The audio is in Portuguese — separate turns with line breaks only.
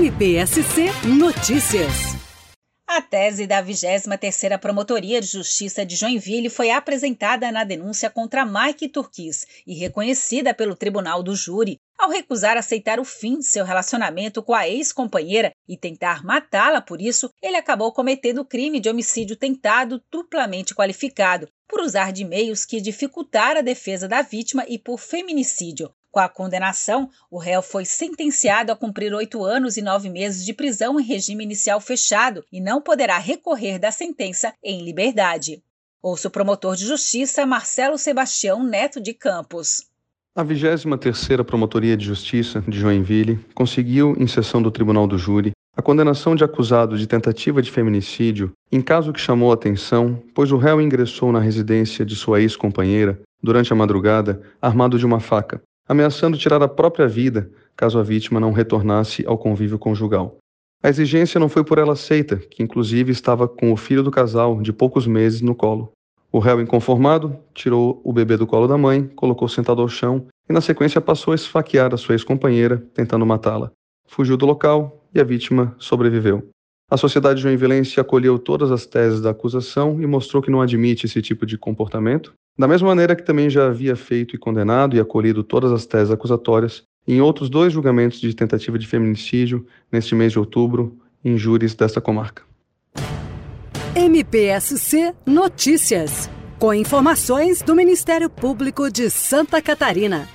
MPSC Notícias.
A tese da 23ª Promotoria de Justiça de Joinville foi apresentada na denúncia contra Mike Turquis e reconhecida pelo Tribunal do Júri, ao recusar aceitar o fim de seu relacionamento com a ex-companheira e tentar matá-la por isso, ele acabou cometendo crime de homicídio tentado duplamente qualificado, por usar de meios que dificultaram a defesa da vítima e por feminicídio. Com a condenação, o réu foi sentenciado a cumprir oito anos e nove meses de prisão em regime inicial fechado e não poderá recorrer da sentença em liberdade. Ouço o promotor de justiça Marcelo Sebastião Neto de Campos.
A 23ª Promotoria de Justiça de Joinville conseguiu, em sessão do Tribunal do Júri, a condenação de acusado de tentativa de feminicídio em caso que chamou atenção, pois o réu ingressou na residência de sua ex-companheira durante a madrugada armado de uma faca, ameaçando tirar a própria vida caso a vítima não retornasse ao convívio conjugal. A exigência não foi por ela aceita, que inclusive estava com o filho do casal, de poucos meses, no colo. O réu, inconformado, tirou o bebê do colo da mãe, colocou sentado ao chão e, na sequência, passou a esfaquear a sua ex-companheira, tentando matá-la. Fugiu do local e a vítima sobreviveu. A sociedade joinvilense acolheu todas as teses da acusação e mostrou que não admite esse tipo de comportamento da mesma maneira que também já havia feito e condenado e acolhido todas as teses acusatórias em outros dois julgamentos de tentativa de feminicídio neste mês de outubro em júris desta comarca.
MPSC Notícias, com informações do Ministério Público de Santa Catarina.